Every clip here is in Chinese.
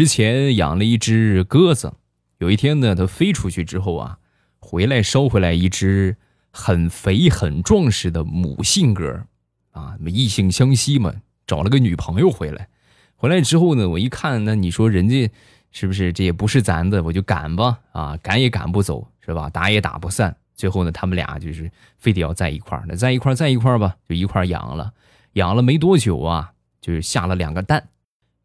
之前养了一只鸽子，有一天呢，它飞出去之后啊，回来捎回来一只很肥很壮实的母性鸽，啊，异性相吸嘛，找了个女朋友回来。回来之后呢，我一看，那你说人家是不是这也不是咱的，我就赶吧，啊，赶也赶不走，是吧？打也打不散。最后呢，他们俩就是非得要在一块儿，那在一块儿在一块儿吧，就一块儿养了。养了没多久啊，就是下了两个蛋。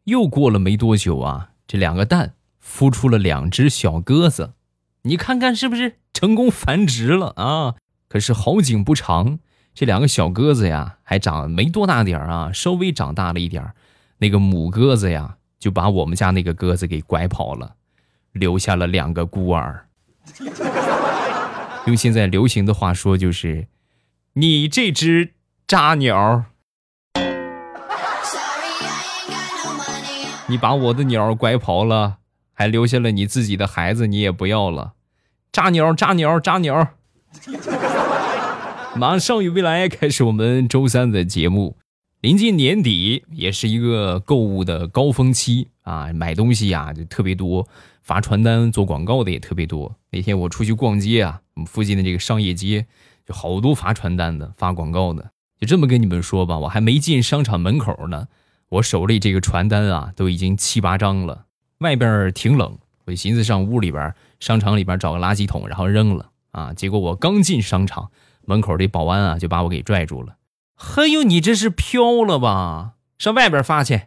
又过了没多久啊，这两个蛋孵出了两只小鸽子。你看看是不是成功繁殖了啊？可是好景不长，这两个小鸽子呀，还长没多大点儿啊，稍微长大了一点儿，那个母鸽子呀，就把我们家那个鸽子给拐跑了，留下了两个孤儿。用现在流行的话说，就是你这只渣鸟，你把我的鸟拐跑了，还留下了你自己的孩子，你也不要了，渣鸟，渣鸟，渣鸟。马上与未来开始我们周三的节目，临近年底，也是一个购物的高峰期啊，买东西呀就特别多。发传单做广告的也特别多。那天我出去逛街啊，我们附近的这个商业街，就好多发传单的、发广告的。就这么跟你们说吧，我还没进商场门口呢，我手里这个传单啊，都已经七八张了。外边挺冷，我寻思上屋里边、商场里边找个垃圾桶，然后扔了啊。结果我刚进商场门口，这保安啊就把我给拽住了。嘿呦，你这是飘了吧？上外边发去。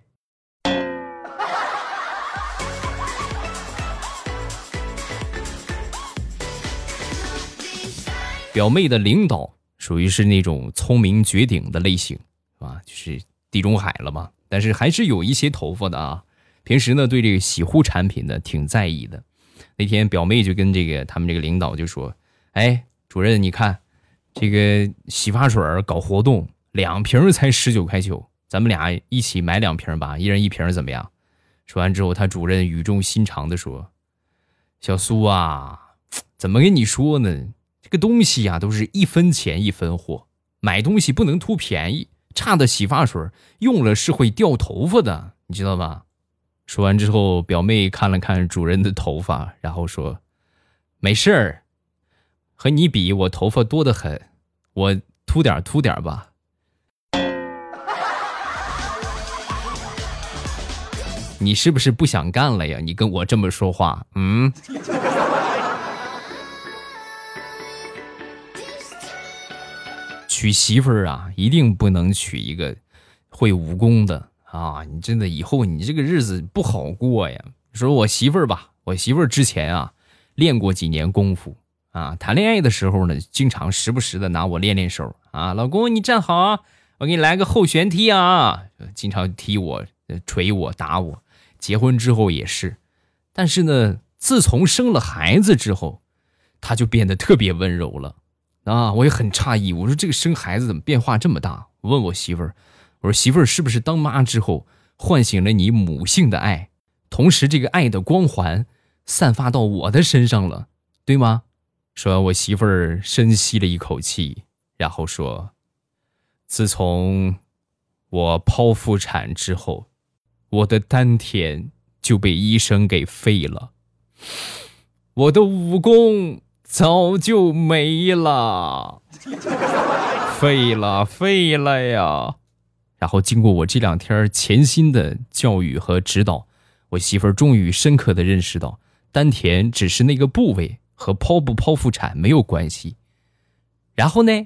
表妹的领导属于是那种聪明绝顶的类型，是吧？就是地中海了嘛。但是还是有一些头发的啊。平时呢，对这个洗护产品呢挺在意的。那天表妹就跟这个他们这个领导就说：“哎，主任，你看这个洗发水搞活动，两瓶才十九块九，咱们俩一起买两瓶吧，一人一瓶怎么样？”说完之后，他主任语重心长的说：“小苏啊，怎么跟你说呢？”这个东西呀，都是一分钱一分货，买东西不能图便宜。差的洗发水用了是会掉头发的，你知道吧？说完之后，表妹看了看主人的头发，然后说：“没事儿，和你比，我头发多得很，我秃点秃点吧。”你是不是不想干了呀？你跟我这么说话，嗯？娶媳妇儿啊，一定不能娶一个会武功的啊！你真的以后你这个日子不好过呀。说我媳妇儿吧，我媳妇儿之前啊练过几年功夫啊，谈恋爱的时候呢，经常时不时的拿我练练手啊。老公，你站好啊，我给你来个后旋踢啊！经常踢我、捶我、打我。结婚之后也是，但是呢，自从生了孩子之后，她就变得特别温柔了。啊，我也很诧异。我说这个生孩子怎么变化这么大？我问我媳妇儿，我说媳妇儿是不是当妈之后唤醒了你母性的爱，同时这个爱的光环散发到我的身上了，对吗？说完，我媳妇儿深吸了一口气，然后说：“自从我剖腹产之后，我的丹田就被医生给废了，我的武功。”早就没了，废了，废了呀！然后经过我这两天潜心的教育和指导，我媳妇儿终于深刻的认识到，丹田只是那个部位，和剖不剖腹产没有关系。然后呢，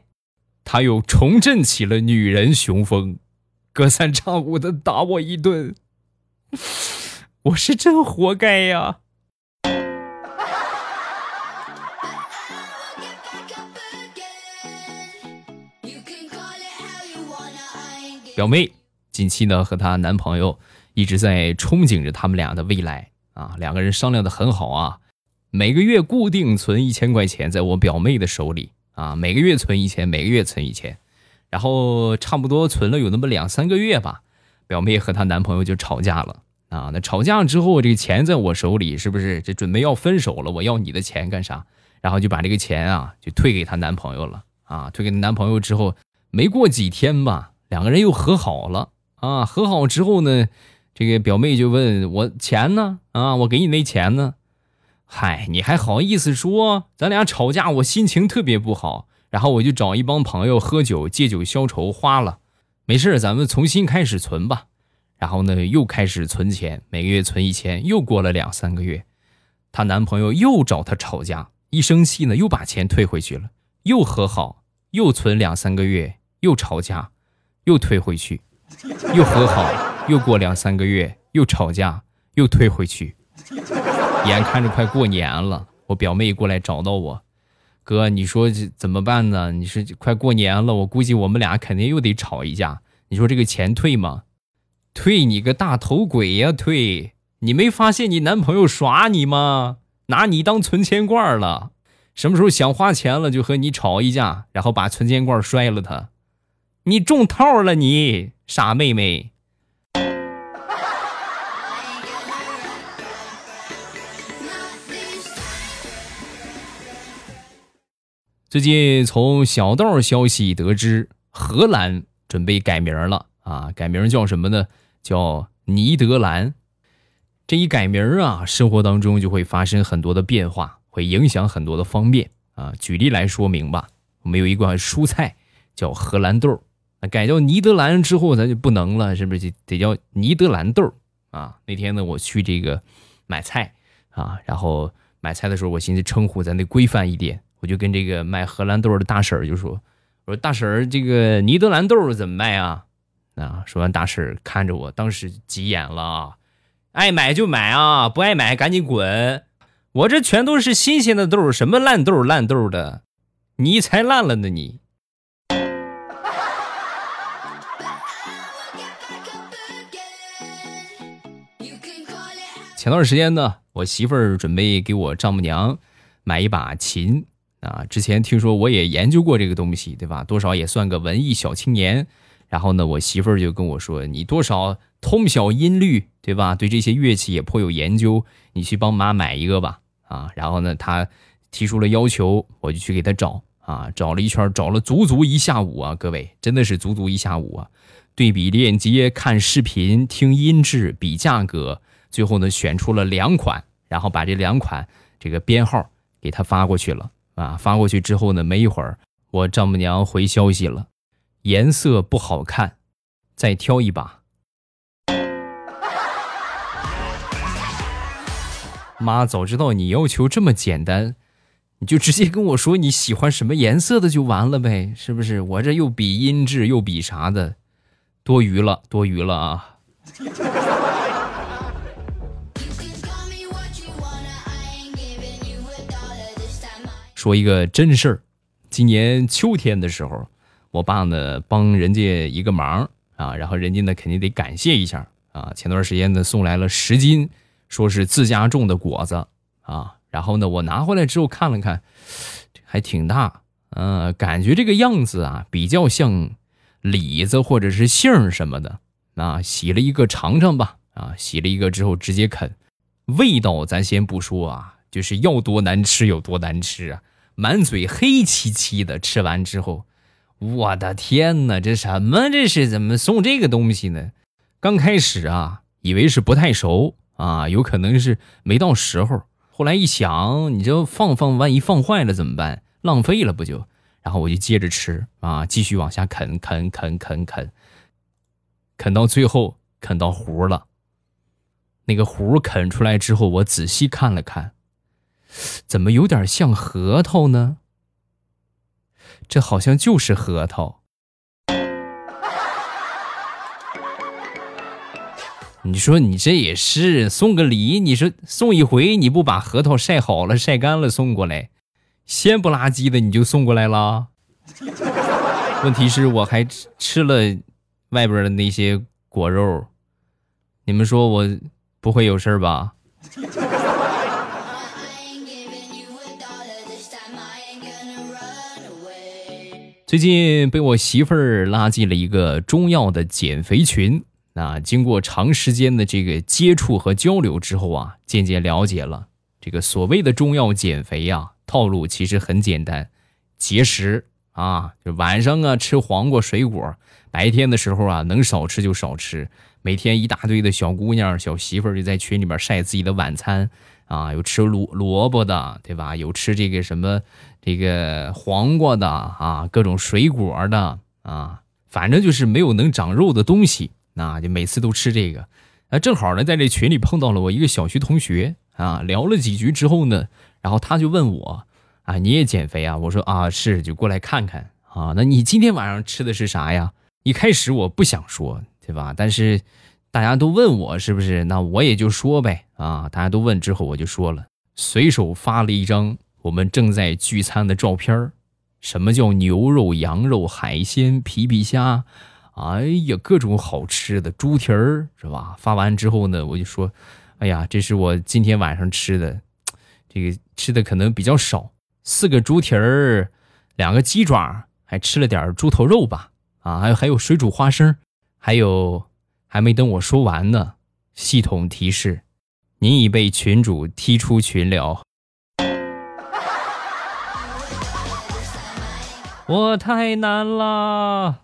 她又重振起了女人雄风，隔三差五的打我一顿，我是真活该呀！表妹近期呢和她男朋友一直在憧憬着他们俩的未来啊，两个人商量的很好啊，每个月固定存一千块钱在我表妹的手里啊，每个月存一千，每个月存一千，然后差不多存了有那么两三个月吧，表妹和她男朋友就吵架了啊，那吵架之后这个钱在我手里是不是这准备要分手了？我要你的钱干啥？然后就把这个钱啊就退给她男朋友了啊，退给她男朋友之后没过几天吧。两个人又和好了啊！和好之后呢，这个表妹就问我钱呢？啊，我给你那钱呢？嗨，你还好意思说？咱俩吵架，我心情特别不好，然后我就找一帮朋友喝酒借酒消愁，花了。没事，咱们重新开始存吧。然后呢，又开始存钱，每个月存一千。又过了两三个月，她男朋友又找她吵架，一生气呢，又把钱退回去了，又和好，又存两三个月，又吵架，又退回去，又和好。又过两三个月，又吵架，又退回去。眼看着快过年了，我表妹过来找到我，哥，你说这怎么办呢？你说快过年了，我估计我们俩肯定又得吵一架。你说这个钱退吗？退你个大头鬼呀！退！你没发现你男朋友耍你吗？拿你当存钱罐了？什么时候想花钱了就和你吵一架，然后把存钱罐摔了他？你中套了，你傻妹妹！最近从小道消息得知，荷兰准备改名了啊！改名叫什么呢？叫尼德兰。这一改名啊，生活当中就会发生很多的变化，会影响很多的方面啊。举例来说明吧，我们有一款蔬菜叫荷兰豆，那改叫尼德兰之后，咱就不能了，是不是就得叫尼德兰豆啊？那天呢，我去这个买菜啊，然后买菜的时候，我寻思称呼咱得规范一点。我就跟这个卖荷兰豆的大婶就说：“我说大婶儿，这个尼德兰豆怎么卖啊？”啊，说完大婶看着我，当时急眼了啊，爱买就买啊，不爱买赶紧滚！我这全都是新鲜的豆儿，什么烂豆烂豆的，你才烂了呢你！前段时间呢，我媳妇儿准备给我丈母娘买一把琴。啊，之前听说我也研究过这个东西，对吧？多少也算个文艺小青年。然后呢，我媳妇儿就跟我说：“你多少通晓音律，对吧？对这些乐器也颇有研究，你去帮妈买一个吧。”啊，然后呢，她提出了要求，我就去给她找啊，找了一圈，找了足足一下午啊，各位真的是足足一下午啊，对比链接、看视频、听音质、比价格，最后呢选出了两款，然后把这两款这个编号给他发过去了。啊，发过去之后呢，没一会儿，我丈母娘回消息了，颜色不好看，再挑一把。妈，早知道你要求这么简单，你就直接跟我说你喜欢什么颜色的就完了呗，是不是？我这又比音质又比啥的，多余了，多余了啊。说一个真事儿，今年秋天的时候，我爸呢帮人家一个忙啊，然后人家呢肯定得感谢一下啊。前段时间呢送来了十斤，说是自家种的果子啊。然后呢我拿回来之后看了看，还挺大，嗯，感觉这个样子啊比较像李子或者是杏什么的啊。洗了一个尝尝吧，啊，洗了一个之后直接啃，味道咱先不说啊，就是要多难吃有多难吃啊。满嘴黑漆漆的，吃完之后，我的天哪，这什么？这是怎么送这个东西呢？刚开始啊，以为是不太熟啊，有可能是没到时候。后来一想，你这放放，万一放坏了怎么办？浪费了不就？然后我就接着吃啊，继续往下啃，啃啃啃啃，啃到最后啃到核了。那个核啃出来之后，我仔细看了看。怎么有点像核桃呢？这好像就是核桃。你说你这也是送个礼？你说送一回你不把核桃晒好了、晒干了送过来，鲜不拉几的你就送过来了？问题是我还吃了外边的那些果肉，你们说我不会有事吧？最近被我媳妇儿拉进了一个中药的减肥群，那经过长时间的这个接触和交流之后啊，渐渐了解了。这个所谓的中药减肥呀，套路其实很简单，节食啊，就晚上啊吃黄瓜水果，白天的时候啊能少吃就少吃，每天一大堆的小姑娘、小媳妇儿就在群里面晒自己的晚餐啊，有吃萝萝卜的，对吧？有吃这个什么这个黄瓜的啊，各种水果的啊，反正就是没有能长肉的东西，那就每次都吃这个。啊，正好呢，在这群里碰到了我一个小学同学啊，聊了几句之后呢，然后他就问我啊，你也减肥啊？我说啊，是，就过来看看啊。那你今天晚上吃的是啥呀？一开始我不想说。对吧？但是大家都问我是不是，那我也就说呗啊！大家都问之后，我就说了，随手发了一张我们正在聚餐的照片什么叫牛肉、羊肉、海鲜、皮皮虾？哎呀，各种好吃的猪蹄儿是吧？发完之后呢，我就说，哎呀，这是我今天晚上吃的，这个吃的可能比较少，四个猪蹄儿，两个鸡爪，还吃了点猪头肉吧？啊，还有还有水煮花生。还有，还没等我说完呢，系统提示，您已被群主踢出群聊。我太难了。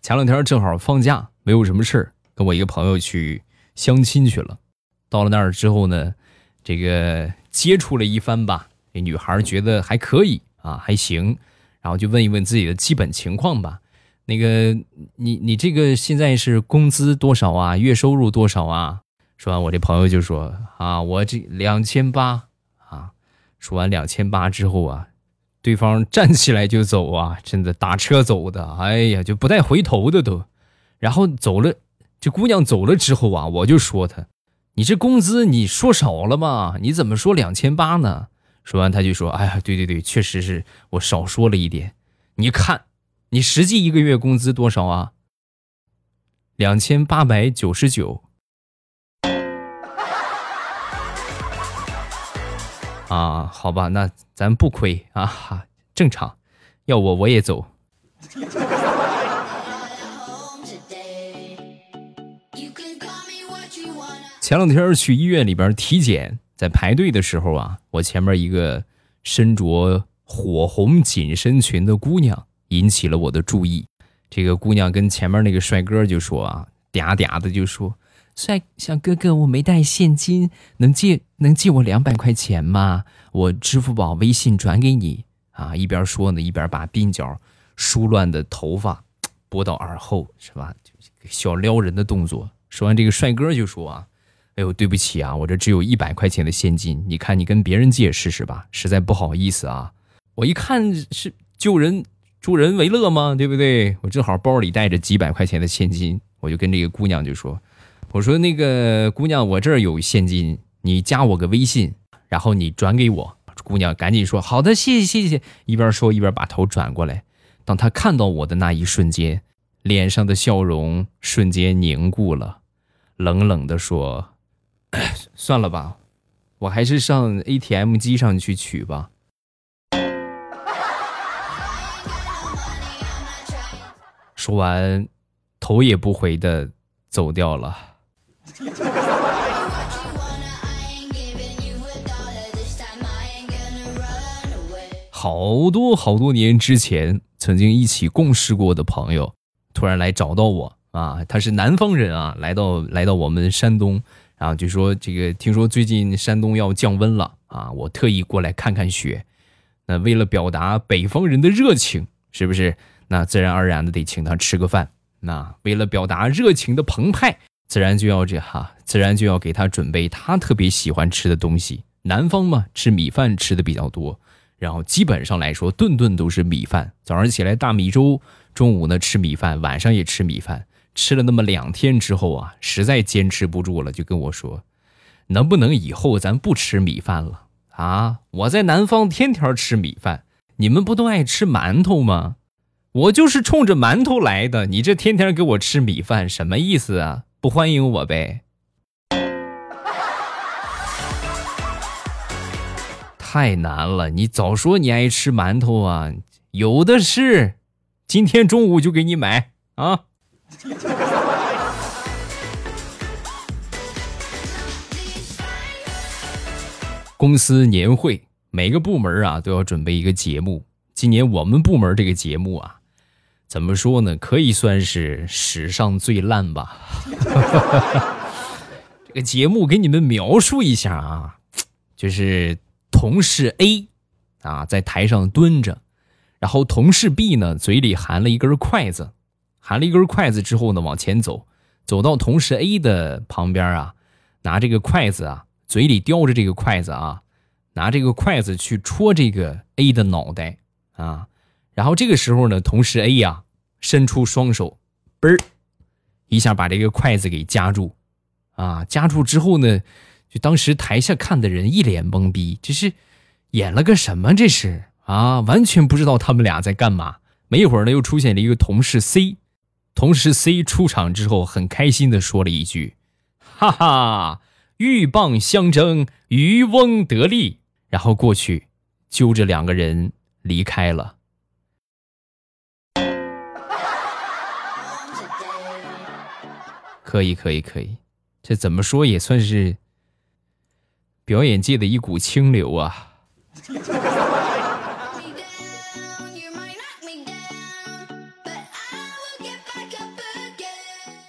前两天正好放假，没有什么事儿，跟我一个朋友去相亲去了。到了那儿之后呢，这个接触了一番吧，这女孩觉得还可以。啊，还行，然后就问一问自己的基本情况吧。那个，你你这个现在是工资多少啊？月收入多少啊？说完，我这朋友就说啊，我这两千八啊。说完两千八之后啊，对方站起来就走啊，真的打车走的，哎呀，就不带回头的都。然后走了，这姑娘走了之后啊，我就说她，你这工资你说少了吧？你怎么说两千八呢？说完，他就说：“哎呀，对对对，确实是我少说了一点。你看，你实际一个月工资多少啊？两千八百九十九。啊，好吧，那咱不亏啊，正常。要我我也走。前两天去医院里边体检。”在排队的时候啊，我前面一个身着火红紧身裙的姑娘引起了我的注意。这个姑娘跟前面那个帅哥就说啊，嗲嗲的就说：“帅小哥哥，我没带现金，能借能借我两百块钱吗？我支付宝、微信转给你。”啊，一边说呢，一边把鬓角梳乱的头发拨到耳后，是吧？小撩人的动作。说完，这个帅哥就说啊。哎呦，对不起啊，我这只有一百块钱的现金，你看你跟别人借试试吧，实在不好意思啊。我一看是救人助人为乐嘛，对不对？我正好包里带着几百块钱的现金，我就跟这个姑娘就说：“我说那个姑娘，我这儿有现金，你加我个微信，然后你转给我。”姑娘赶紧说：“好的，谢谢谢谢。”一边说一边把头转过来。当她看到我的那一瞬间，脸上的笑容瞬间凝固了，冷冷的说。算了吧，我还是上 ATM 机上去取吧。说完，头也不回的走掉了。好多好多年之前，曾经一起共事过的朋友，突然来找到我啊，他是南方人啊，来到来到我们山东。然后就说这个，听说最近山东要降温了啊，我特意过来看看雪。那为了表达北方人的热情，是不是？那自然而然的得请他吃个饭。那为了表达热情的澎湃，自然就要这哈，自然就要给他准备他特别喜欢吃的东西。南方嘛，吃米饭吃的比较多，然后基本上来说，顿顿都是米饭。早上起来大米粥，中午呢吃米饭，晚上也吃米饭。吃了那么两天之后啊，实在坚持不住了，就跟我说：“能不能以后咱不吃米饭了啊？我在南方天天吃米饭，你们不都爱吃馒头吗？我就是冲着馒头来的，你这天天给我吃米饭，什么意思啊？不欢迎我呗？太难了，你早说你爱吃馒头啊，有的是，今天中午就给你买啊。” 公司年会，每个部门啊都要准备一个节目。今年我们部门这个节目啊，怎么说呢？可以算是史上最烂吧。这个节目给你们描述一下啊，就是同事 A 啊在台上蹲着，然后同事 B 呢嘴里含了一根筷子，含了一根筷子之后呢往前走，走到同事 A 的旁边啊，拿这个筷子啊，嘴里叼着这个筷子啊，拿这个筷子去戳这个 A 的脑袋。啊，然后这个时候呢，同事 A 呀伸出双手，嘣儿一下把这个筷子给夹住，啊，夹住之后呢，就当时台下看的人一脸懵逼，这是演了个什么？这是啊，完全不知道他们俩在干嘛。没一会儿呢，又出现了一个同事 C，同时 C 出场之后很开心的说了一句：“哈哈，鹬蚌相争，渔翁得利。”然后过去揪着两个人。离开了，可以，可以，可以，这怎么说也算是表演界的一股清流啊！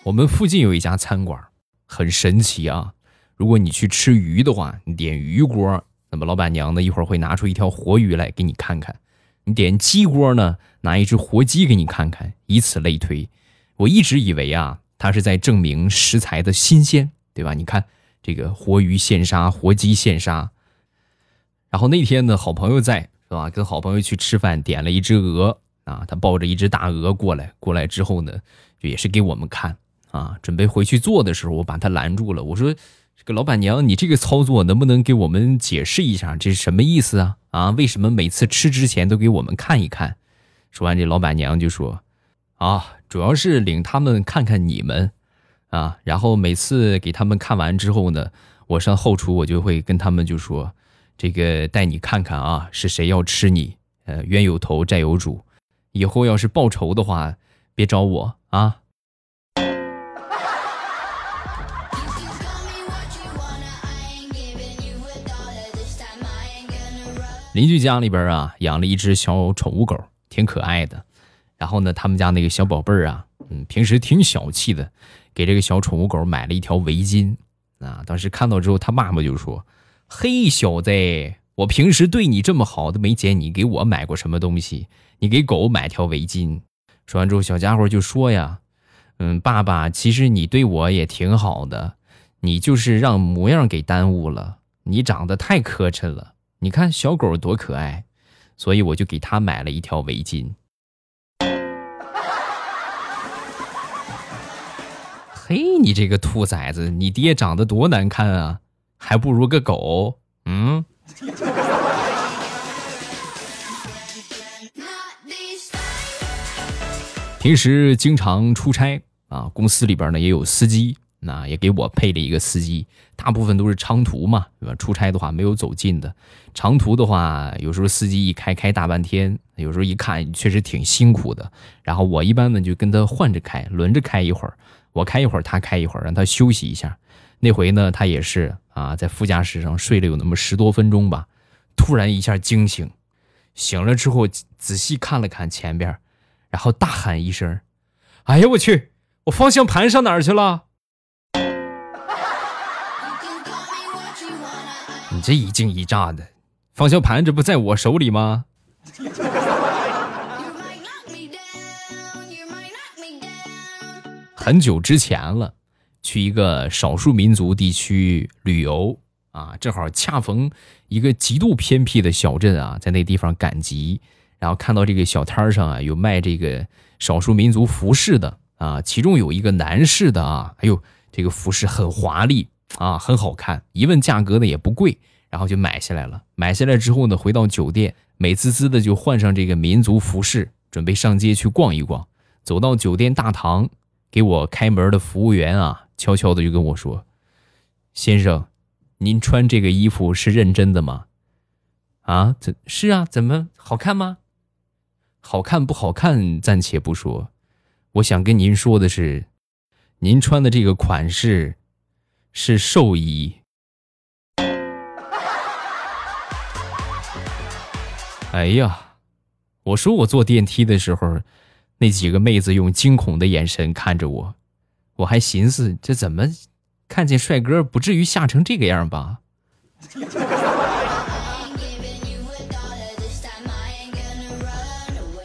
我们附近有一家餐馆，很神奇啊！如果你去吃鱼的话，你点鱼锅，那么老板娘呢，一会儿会拿出一条活鱼来给你看看。你点鸡锅呢，拿一只活鸡给你看看，以此类推。我一直以为啊，他是在证明食材的新鲜，对吧？你看这个活鱼现杀，活鸡现杀。然后那天呢，好朋友在，是吧？跟好朋友去吃饭，点了一只鹅啊，他抱着一只大鹅过来，过来之后呢，就也是给我们看啊。准备回去做的时候，我把他拦住了，我说。这个老板娘，你这个操作能不能给我们解释一下？这是什么意思啊？啊，为什么每次吃之前都给我们看一看？说完，这老板娘就说：“啊，主要是领他们看看你们，啊，然后每次给他们看完之后呢，我上后厨我就会跟他们就说，这个带你看看啊，是谁要吃你？呃，冤有头债有主，以后要是报仇的话，别找我啊。”邻居家里边啊，养了一只小宠物狗，挺可爱的。然后呢，他们家那个小宝贝儿啊，嗯，平时挺小气的，给这个小宠物狗买了一条围巾。啊，当时看到之后，他妈妈就说：“嘿，小子，我平时对你这么好，都没见你给我买过什么东西，你给狗买条围巾。”说完之后，小家伙就说呀：“嗯，爸爸，其实你对我也挺好的，你就是让模样给耽误了。你长得太磕碜了。”你看小狗多可爱，所以我就给它买了一条围巾。嘿，你这个兔崽子，你爹长得多难看啊，还不如个狗。嗯。平时经常出差啊，公司里边呢也有司机。那也给我配了一个司机，大部分都是长途嘛，对吧？出差的话没有走近的，长途的话，有时候司机一开开大半天，有时候一看确实挺辛苦的。然后我一般呢就跟他换着开，轮着开一会儿，我开一会儿，他开一会儿，让他休息一下。那回呢，他也是啊，在副驾驶上睡了有那么十多分钟吧，突然一下惊醒，醒了之后仔细看了看前边，然后大喊一声：“哎呀我去，我方向盘上哪儿去了？”你这一惊一乍的，方向盘这不在我手里吗？很久之前了，去一个少数民族地区旅游啊，正好恰逢一个极度偏僻的小镇啊，在那地方赶集，然后看到这个小摊上啊有卖这个少数民族服饰的啊，其中有一个男士的啊，哎呦，这个服饰很华丽。啊，很好看，一问价格呢也不贵，然后就买下来了。买下来之后呢，回到酒店，美滋滋的就换上这个民族服饰，准备上街去逛一逛。走到酒店大堂，给我开门的服务员啊，悄悄的就跟我说：“先生，您穿这个衣服是认真的吗？”啊，怎是啊？怎么好看吗？好看不好看暂且不说，我想跟您说的是，您穿的这个款式。是兽医。哎呀，我说我坐电梯的时候，那几个妹子用惊恐的眼神看着我，我还寻思这怎么看见帅哥不至于吓成这个样吧。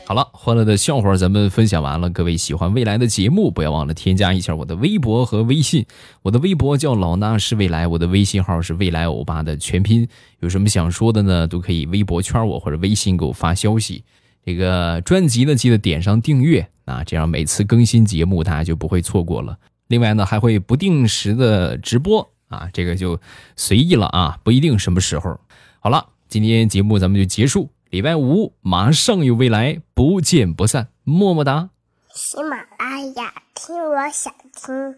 好了，欢乐的笑话咱们分享完了。各位喜欢未来的节目，不要忘了添加一下我的微博和微信。我的微博叫老衲是未来，我的微信号是未来欧巴的全拼。有什么想说的呢？都可以微博圈我或者微信给我发消息。这个专辑呢，记得点上订阅啊，这样每次更新节目大家就不会错过了。另外呢，还会不定时的直播啊，这个就随意了啊，不一定什么时候。好了，今天节目咱们就结束。礼拜五马上有未来，不见不散，么么哒。喜马拉雅听，我想听。